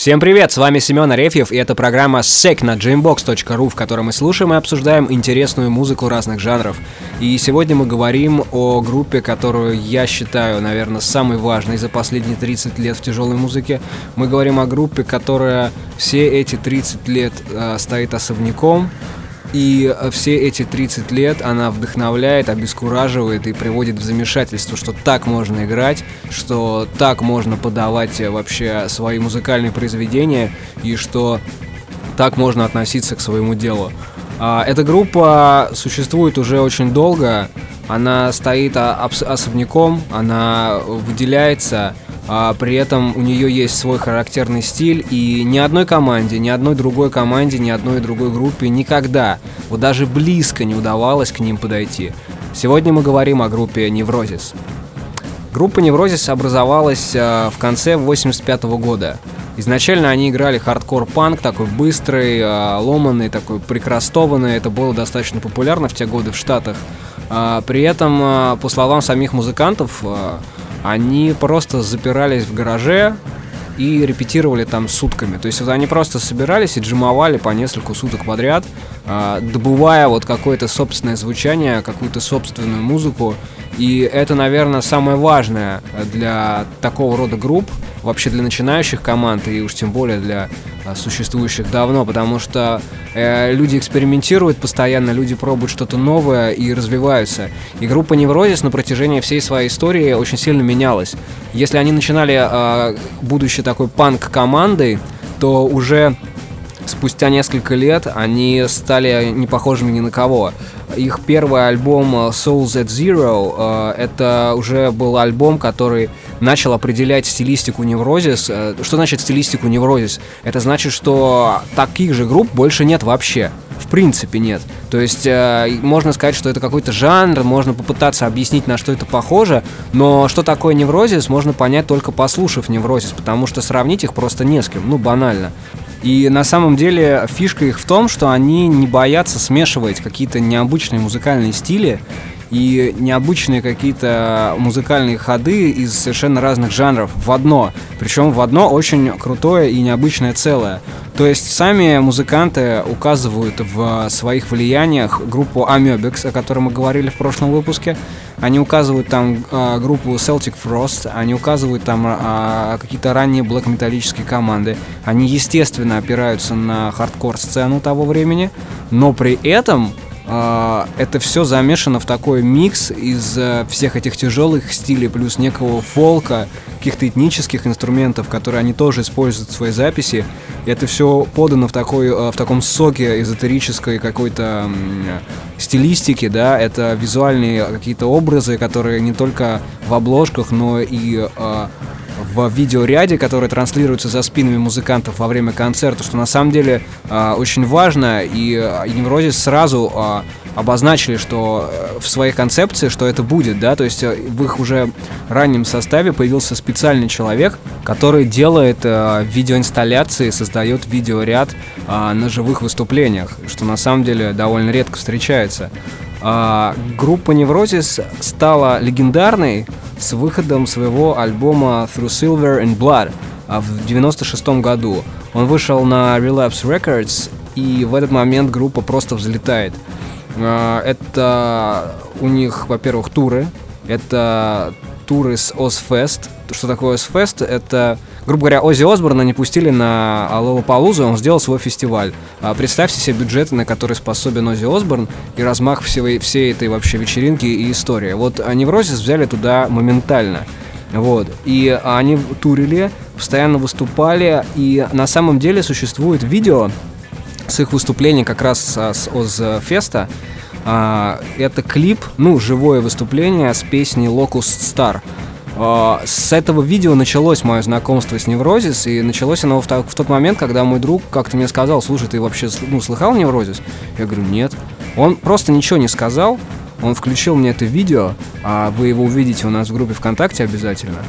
Всем привет, с вами Семен Арефьев, и это программа SEC на dreambox.ru, в которой мы слушаем и обсуждаем интересную музыку разных жанров. И сегодня мы говорим о группе, которую я считаю, наверное, самой важной за последние 30 лет в тяжелой музыке. Мы говорим о группе, которая все эти 30 лет э, стоит особняком, и э, все эти 30 лет она вдохновляет, обескураживает и приводит в замешательство, что так можно играть, что так можно подавать э, вообще свои музыкальные произведения и что так можно относиться к своему делу. А, эта группа существует уже очень долго, она стоит особняком, она выделяется, а при этом у нее есть свой характерный стиль, и ни одной команде, ни одной другой команде, ни одной другой группе никогда, вот даже близко не удавалось к ним подойти. Сегодня мы говорим о группе Neurosis. Группа Neurosis образовалась э, в конце 85 -го года. Изначально они играли хардкор-панк, такой быстрый, э, ломанный, такой прикрастованный. Это было достаточно популярно в те годы в Штатах. Э, при этом, по словам самих музыкантов, они просто запирались в гараже и репетировали там сутками. То есть вот они просто собирались и джимовали по несколько суток подряд, э, добывая вот какое-то собственное звучание, какую-то собственную музыку. И это, наверное, самое важное для такого рода групп, вообще для начинающих команд, и уж тем более для а, существующих давно, потому что э, люди экспериментируют постоянно, люди пробуют что-то новое и развиваются. И группа Неврозис на протяжении всей своей истории очень сильно менялась. Если они начинали, э, будучи такой панк-командой, то уже спустя несколько лет они стали не похожими ни на кого. Их первый альбом э, Souls at Zero э, это уже был альбом, который начал определять стилистику Неврозис. Э, что значит стилистику Неврозис? Это значит, что таких же групп больше нет вообще. В принципе нет. То есть можно сказать, что это какой-то жанр, можно попытаться объяснить, на что это похоже, но что такое неврозис, можно понять только послушав неврозис, потому что сравнить их просто не с кем, ну банально. И на самом деле фишка их в том, что они не боятся смешивать какие-то необычные музыкальные стили и необычные какие-то музыкальные ходы из совершенно разных жанров в одно. Причем в одно очень крутое и необычное целое. То есть сами музыканты указывают в своих влияниях группу Amebix, о которой мы говорили в прошлом выпуске. Они указывают там э, группу Celtic Frost, они указывают там э, какие-то ранние блэк-металлические команды. Они, естественно, опираются на хардкор-сцену того времени, но при этом это все замешано в такой микс из э, всех этих тяжелых стилей, плюс некого фолка, каких-то этнических инструментов, которые они тоже используют в своей записи. И это все подано в, такой, э, в таком соке эзотерической какой-то стилистики, да, это визуальные какие-то образы, которые не только в обложках, но и э, в видеоряде, который транслируется за спинами музыкантов во время концерта, что на самом деле э, очень важно, и э, Неврозис сразу э, обозначили, что э, в своей концепции, что это будет, да, то есть э, в их уже раннем составе появился специальный человек, который делает э, видеоинсталляции, создает видеоряд э, на живых выступлениях, что на самом деле довольно редко встречается. Э, группа Неврозис стала легендарной с выходом своего альбома Through Silver and Blood а, в 96 году. Он вышел на Relapse Records, и в этот момент группа просто взлетает. А, это у них, во-первых, туры. Это туры с Ozfest. Что такое Ozfest? Это грубо говоря, Ози Осборна не пустили на Палузу, он сделал свой фестиваль. А представьте себе бюджеты, на которые способен Ози Осборн и размах всей, всей этой вообще вечеринки и истории. Вот Неврозис взяли туда моментально. Вот. И они турили, постоянно выступали, и на самом деле существует видео с их выступления как раз с Озфеста. А, это клип, ну, живое выступление с песней Locust Star. А, с этого видео началось мое знакомство с Неврозис, и началось оно в, в тот момент, когда мой друг как-то мне сказал, слушай, ты вообще ну, слыхал Неврозис? Я говорю, нет. Он просто ничего не сказал, он включил мне это видео, а вы его увидите у нас в группе ВКонтакте обязательно.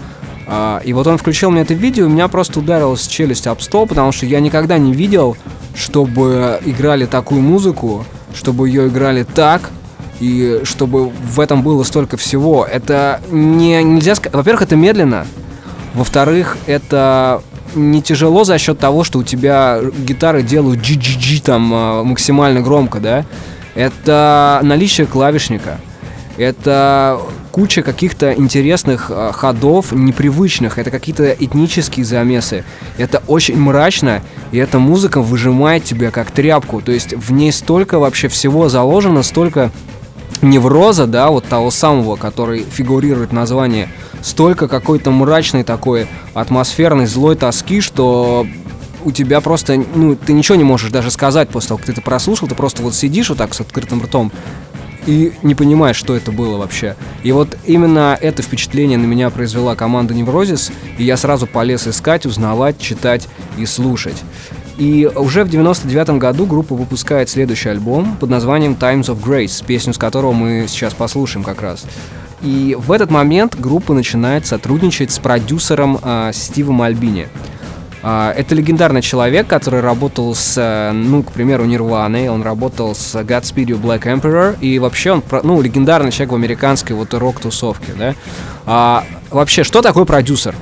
А, и вот он включил мне это видео, и меня просто ударилась челюсть об стол, потому что я никогда не видел, чтобы играли такую музыку, чтобы ее играли так, и чтобы в этом было столько всего. Это не, нельзя сказать... Во-первых, это медленно. Во-вторых, это не тяжело за счет того, что у тебя гитары делают GGG там а, максимально громко, да? Это наличие клавишника. Это куча каких-то интересных э, ходов, непривычных. Это какие-то этнические замесы. Это очень мрачно, и эта музыка выжимает тебя как тряпку. То есть в ней столько вообще всего заложено, столько невроза, да, вот того самого, который фигурирует в названии, столько какой-то мрачной такой атмосферной злой тоски, что у тебя просто, ну, ты ничего не можешь даже сказать после того, как ты это прослушал, ты просто вот сидишь вот так с открытым ртом и не понимаешь, что это было вообще. И вот именно это впечатление на меня произвела команда Неврозис, и я сразу полез искать, узнавать, читать и слушать. И уже в 99 году группа выпускает следующий альбом под названием Times of Grace, песню с которого мы сейчас послушаем как раз. И в этот момент группа начинает сотрудничать с продюсером э, Стивом Альбини. Uh, это легендарный человек, который работал с, э, ну, к примеру, Нирваной, он работал с Godspeed You Black Emperor, и вообще он, ну, легендарный человек в американской вот рок-тусовке, да. Uh, вообще, что такое продюсер?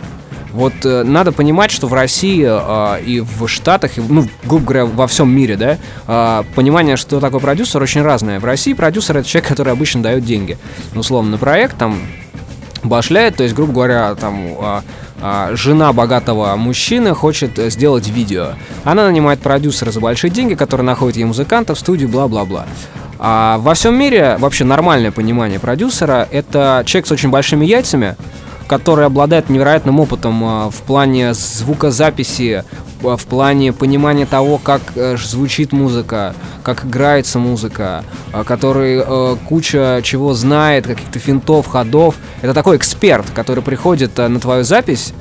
Вот э, надо понимать, что в России э, и в Штатах, и, ну, грубо говоря, во всем мире, да, э, понимание, что такое продюсер, очень разное. В России продюсер это человек, который обычно дает деньги. Условно, на проект там башляет, то есть, грубо говоря, там э, э, жена богатого мужчины хочет сделать видео. Она нанимает продюсера за большие деньги, который находит ей музыкантов в студию, бла-бла-бла. А во всем мире вообще нормальное понимание продюсера — это человек с очень большими яйцами, который обладает невероятным опытом а, в плане звукозаписи, а, в плане понимания того, как э, звучит музыка, как играется музыка, а, который э, куча чего знает, каких-то финтов, ходов. Это такой эксперт, который приходит э, на твою запись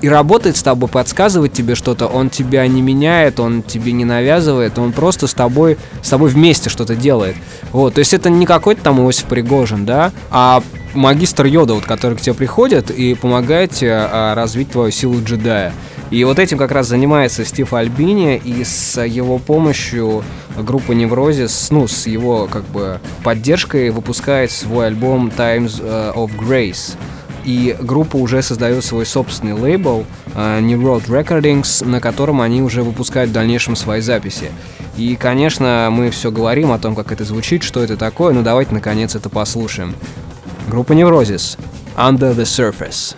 и работает с тобой, подсказывает тебе что-то. Он тебя не меняет, он тебе не навязывает, он просто с тобой, с тобой вместе что-то делает. Вот, то есть это не какой-то там Иосиф Пригожин, да, а магистр Йода, вот, который к тебе приходит и помогает тебе а, развить твою силу джедая. И вот этим как раз занимается Стив Альбини, и с его помощью группа Неврозис, ну, с его как бы поддержкой выпускает свой альбом Times э, of Grace. И группа уже создает свой собственный лейбл uh, New Road Recordings, на котором они уже выпускают в дальнейшем свои записи. И, конечно, мы все говорим о том, как это звучит, что это такое, но давайте наконец это послушаем. Группа Неврозис. Under the Surface.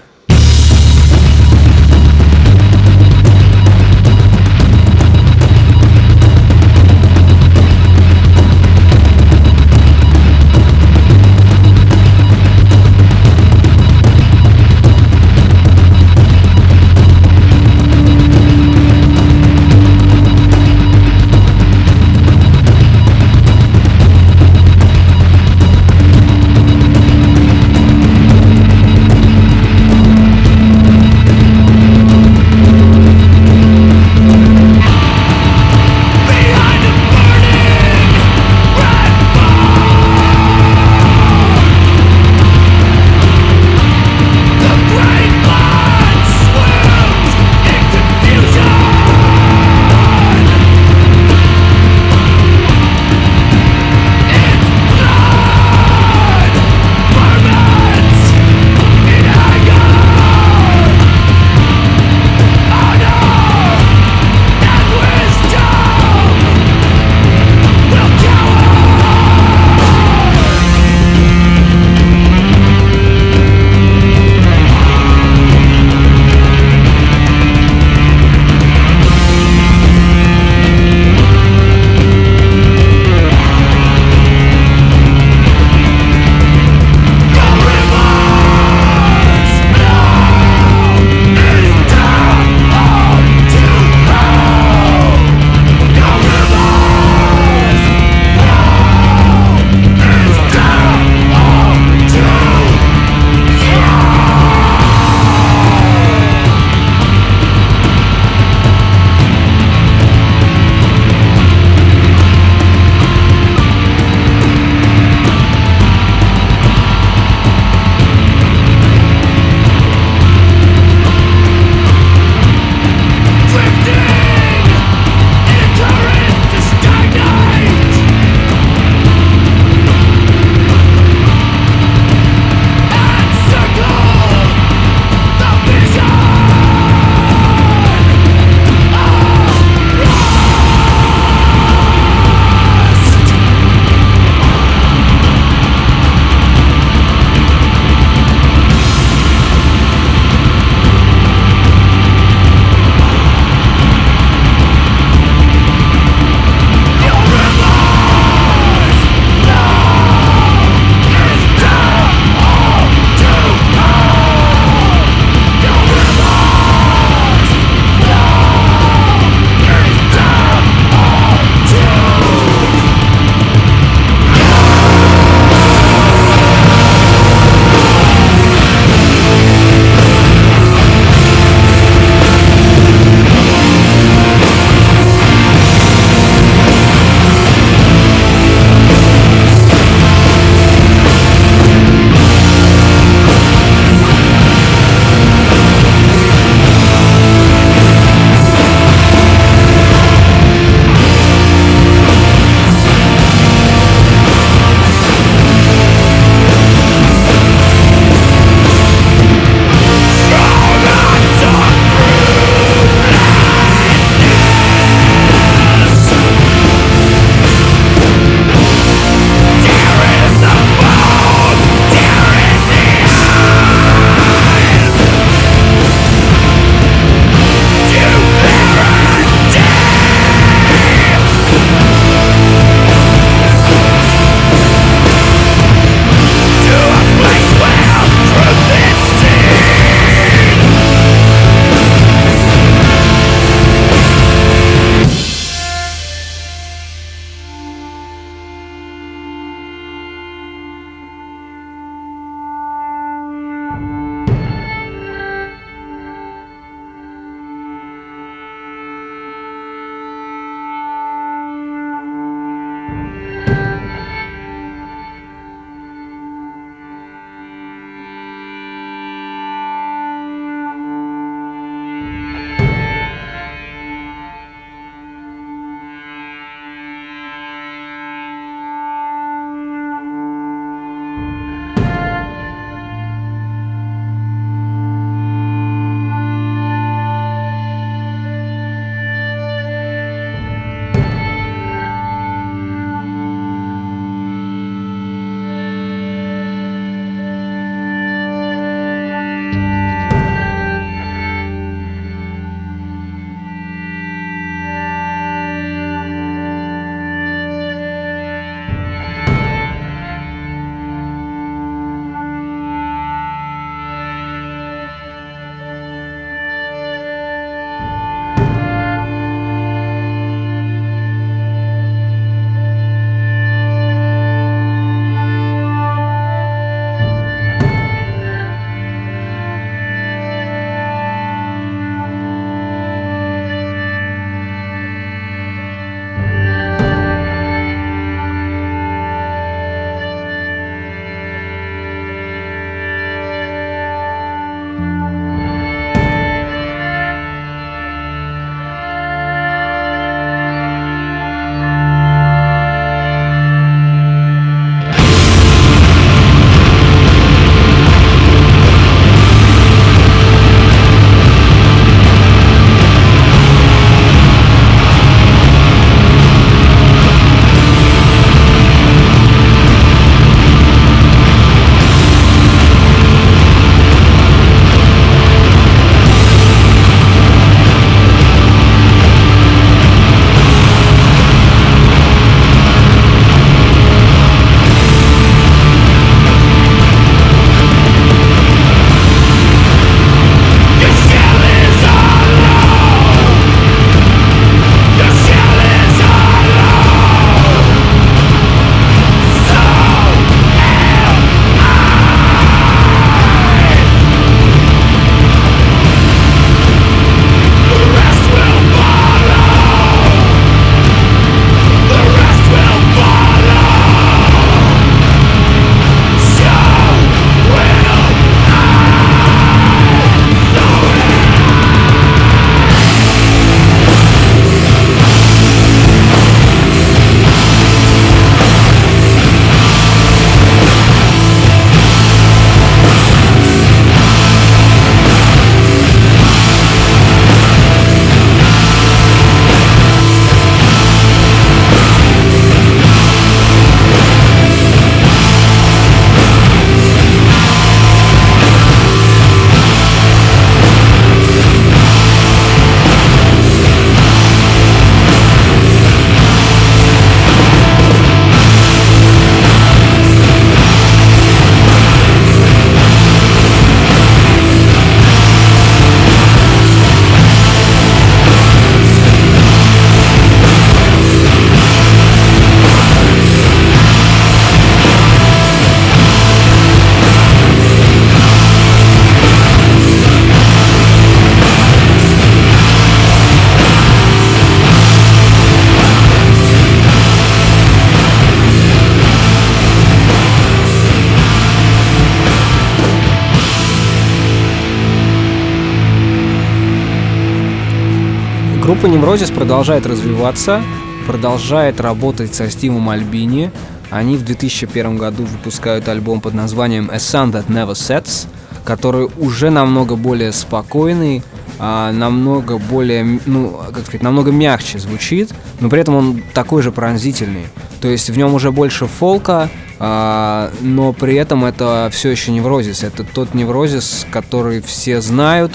Группа Неврозис продолжает развиваться, продолжает работать со Стивом Альбини. Они в 2001 году выпускают альбом под названием A Sun That Never Sets, который уже намного более спокойный, а, намного более, ну, как сказать, намного мягче звучит, но при этом он такой же пронзительный. То есть в нем уже больше фолка, а, но при этом это все еще неврозис. Это тот неврозис, который все знают,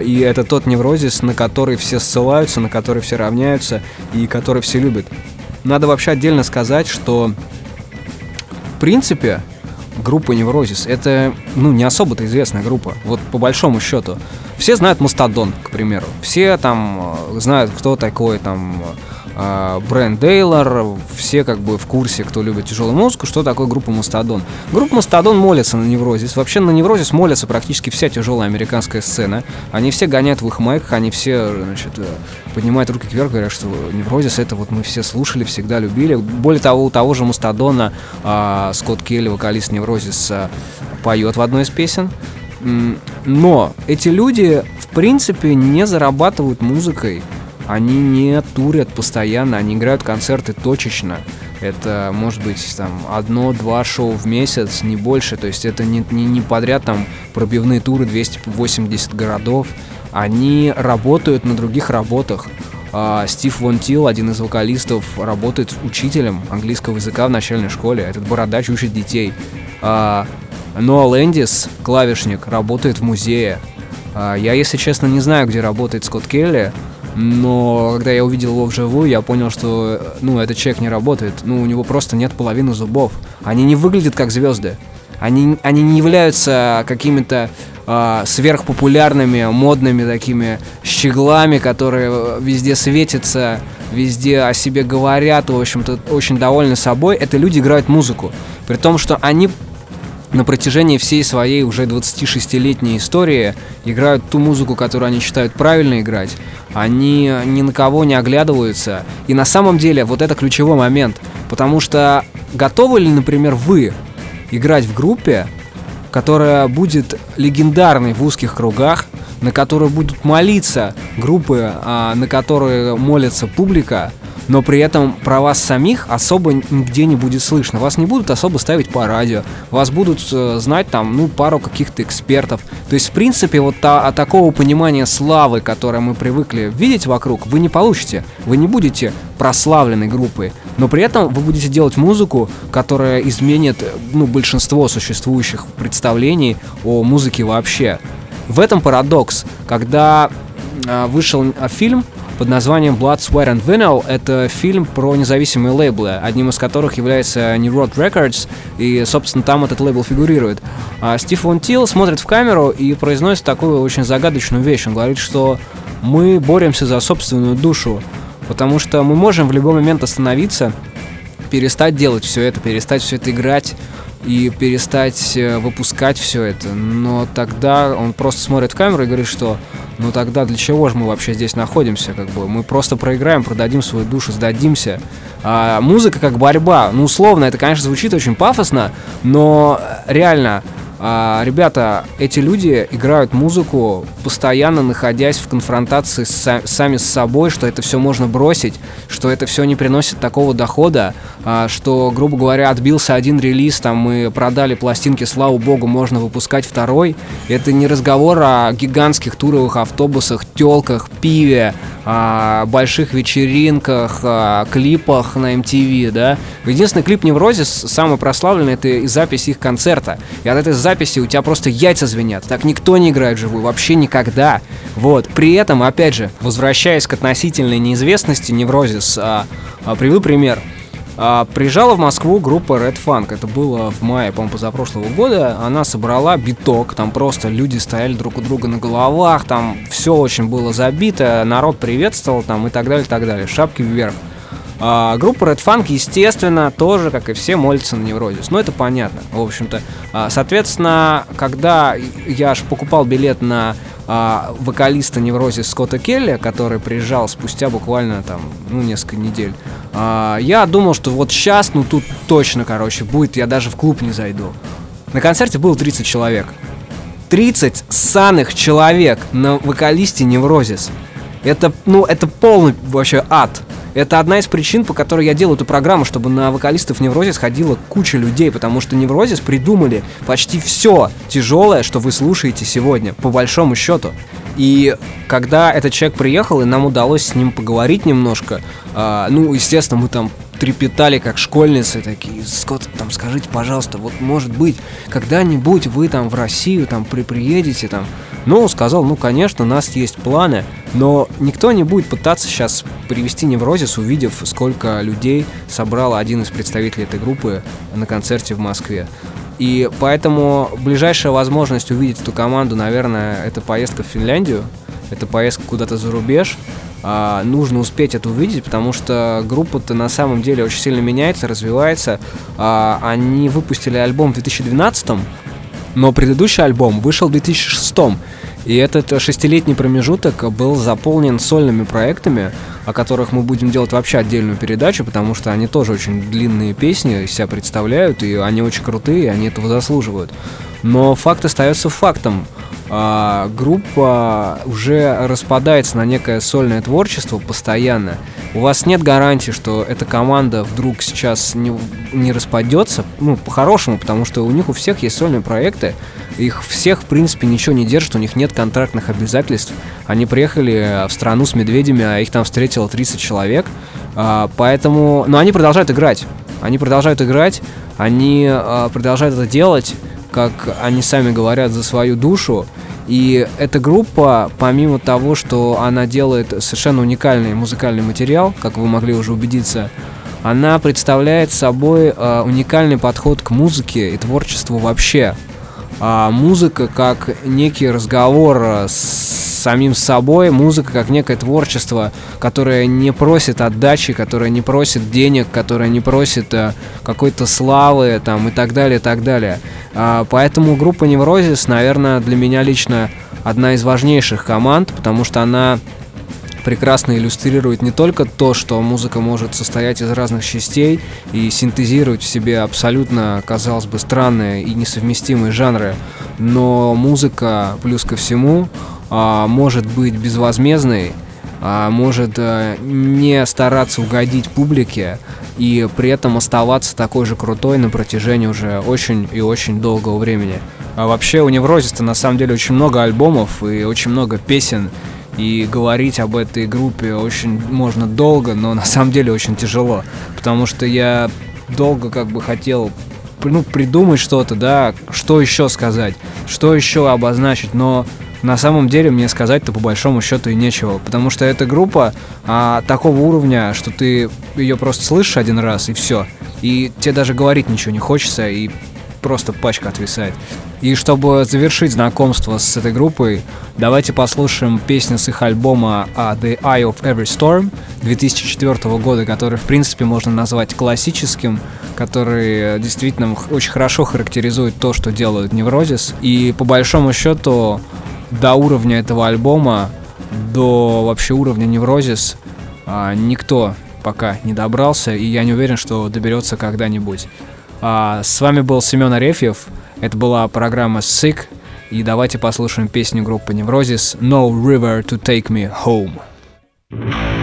и это тот неврозис, на который все ссылаются, на который все равняются и который все любят. Надо вообще отдельно сказать, что в принципе группа Неврозис это ну не особо-то известная группа, вот по большому счету. Все знают Мастодон, к примеру. Все там э, знают, кто такой там э, Брэнд Дейлор, все как бы в курсе, кто любит тяжелую музыку, что такое группа Мастодон. Группа Мастодон молится на Неврозис. Вообще на Неврозис молится практически вся тяжелая американская сцена. Они все гоняют в их майках, они все, значит, э, поднимают руки кверх, говорят, что Неврозис это вот мы все слушали, всегда любили. Более того, у того же Мастодона э, Скотт Келли, вокалист Неврозис, э, поет в одной из песен. Но эти люди, в принципе, не зарабатывают музыкой. Они не турят постоянно, они играют концерты точечно. Это может быть там одно-два шоу в месяц, не больше. То есть это не, не, не подряд там пробивные туры 280 городов. Они работают на других работах. Uh, Стив Вон Тил, один из вокалистов, работает учителем английского языка в начальной школе. Этот бородач учит детей. Uh, Ноа Лэндис, клавишник, работает в музее. Uh, я, если честно, не знаю, где работает Скотт Келли, но когда я увидел его вживую, я понял, что, ну, этот человек не работает. Ну, у него просто нет половины зубов. Они не выглядят как звезды. Они, они не являются какими-то э, сверхпопулярными, модными такими щеглами, которые везде светятся, везде о себе говорят, в общем-то, очень довольны собой. Это люди играют музыку. При том, что они на протяжении всей своей уже 26-летней истории играют ту музыку, которую они считают правильно играть. Они ни на кого не оглядываются. И на самом деле вот это ключевой момент. Потому что готовы ли, например, вы играть в группе, которая будет легендарной в узких кругах, на которую будут молиться группы, а, на которые молится публика, но при этом про вас самих особо нигде не будет слышно. Вас не будут особо ставить по радио, вас будут э, знать там, ну, пару каких-то экспертов. То есть, в принципе, вот та, а такого понимания славы, которое мы привыкли видеть вокруг, вы не получите. Вы не будете прославленной группой, но при этом вы будете делать музыку, которая изменит, ну, большинство существующих представлений о музыке вообще. В этом парадокс, когда э, вышел э, фильм под названием Blood, Sweat and Vinyl. Это фильм про независимые лейблы, одним из которых является New Road Records, и, собственно, там этот лейбл фигурирует. А Стив Вон Тил смотрит в камеру и произносит такую очень загадочную вещь. Он говорит, что мы боремся за собственную душу, потому что мы можем в любой момент остановиться, перестать делать все это, перестать все это играть, и перестать э, выпускать все это. Но тогда он просто смотрит в камеру и говорит, что ну тогда для чего же мы вообще здесь находимся? Как бы мы просто проиграем, продадим свою душу, сдадимся. А музыка как борьба. Ну, условно, это, конечно, звучит очень пафосно, но реально а, ребята, эти люди играют музыку, постоянно находясь в конфронтации с, сами с собой, что это все можно бросить, что это все не приносит такого дохода, а, что, грубо говоря, отбился один релиз, там мы продали пластинки, слава богу, можно выпускать второй. Это не разговор о гигантских туровых автобусах, телках, пиве, больших вечеринках, клипах на MTV, да. Единственный клип Неврозис, самый прославленный, это запись их концерта. И от этой записи записи у тебя просто яйца звенят. Так никто не играет живую, вообще никогда. Вот. При этом, опять же, возвращаясь к относительной неизвестности Неврозис, а, а, приведу пример. А, приезжала в Москву группа Red Funk. Это было в мае, по-моему, позапрошлого года. Она собрала биток. Там просто люди стояли друг у друга на головах. Там все очень было забито. Народ приветствовал там и так далее, и так далее. Шапки вверх. А, группа Red Funk, естественно, тоже, как и все, молится на неврозис. Но это понятно, в общем-то. А, соответственно, когда я аж покупал билет на а, вокалиста неврозис Скотта Келли, который приезжал спустя буквально там, ну, несколько недель, а, я думал, что вот сейчас, ну, тут точно, короче, будет, я даже в клуб не зайду. На концерте было 30 человек. 30 ссаных человек на вокалисте Неврозис. Это, ну, это полный вообще ад. Это одна из причин, по которой я делаю эту программу, чтобы на вокалистов Неврозис ходила куча людей, потому что Неврозис придумали почти все тяжелое, что вы слушаете сегодня, по большому счету. И когда этот человек приехал, и нам удалось с ним поговорить немножко, э, ну, естественно, мы там трепетали, как школьницы, такие, Скотт, там, скажите, пожалуйста, вот, может быть, когда-нибудь вы там в Россию, там, при приедете, там, ну, сказал, ну, конечно, у нас есть планы, но никто не будет пытаться сейчас привести неврозис, увидев, сколько людей собрал один из представителей этой группы на концерте в Москве. И поэтому ближайшая возможность увидеть эту команду, наверное, это поездка в Финляндию, это поездка куда-то за рубеж. А, нужно успеть это увидеть, потому что группа-то на самом деле очень сильно меняется, развивается. А, они выпустили альбом в 2012 но предыдущий альбом вышел в 2006 и этот шестилетний промежуток был заполнен сольными проектами, о которых мы будем делать вообще отдельную передачу, потому что они тоже очень длинные песни себя представляют, и они очень крутые, и они этого заслуживают. Но факт остается фактом а, группа уже распадается на некое сольное творчество постоянно. У вас нет гарантии, что эта команда вдруг сейчас не, не распадется, ну, по-хорошему, потому что у них у всех есть сольные проекты, их всех, в принципе, ничего не держит, у них нет контрактных обязательств. Они приехали в страну с медведями, а их там встретило 30 человек, а, поэтому... Но они продолжают играть. Они продолжают играть, они а, продолжают это делать, как они сами говорят, за свою душу. И эта группа, помимо того, что она делает совершенно уникальный музыкальный материал, как вы могли уже убедиться, она представляет собой э, уникальный подход к музыке и творчеству вообще. А музыка как некий разговор с самим собой, музыка как некое творчество, которое не просит отдачи, которое не просит денег, которое не просит э, какой-то славы там и так далее, и так далее. А, поэтому группа Неврозис, наверное, для меня лично одна из важнейших команд, потому что она прекрасно иллюстрирует не только то, что музыка может состоять из разных частей и синтезировать в себе абсолютно, казалось бы, странные и несовместимые жанры, но музыка, плюс ко всему, а, может быть безвозмездной, а, может а, не стараться угодить публике и при этом оставаться такой же крутой на протяжении уже очень и очень долгого времени. А вообще у Неврозиста на самом деле очень много альбомов и очень много песен, и говорить об этой группе очень можно долго, но на самом деле очень тяжело, потому что я долго как бы хотел ну, придумать что-то, да, что еще сказать, что еще обозначить, но на самом деле мне сказать-то по большому счету и нечего, потому что эта группа а, такого уровня, что ты ее просто слышишь один раз и все, и тебе даже говорить ничего не хочется, и просто пачка отвисает. И чтобы завершить знакомство с этой группой, давайте послушаем песню с их альбома uh, The Eye of Every Storm 2004 года, который, в принципе, можно назвать классическим, который действительно очень хорошо характеризует то, что делают Неврозис. И по большому счету до уровня этого альбома, до вообще уровня Неврозис а, никто пока не добрался, и я не уверен, что доберется когда-нибудь. А, с вами был Семен Арефьев, это была программа Sick, и давайте послушаем песню группы Неврозис No River to Take Me Home.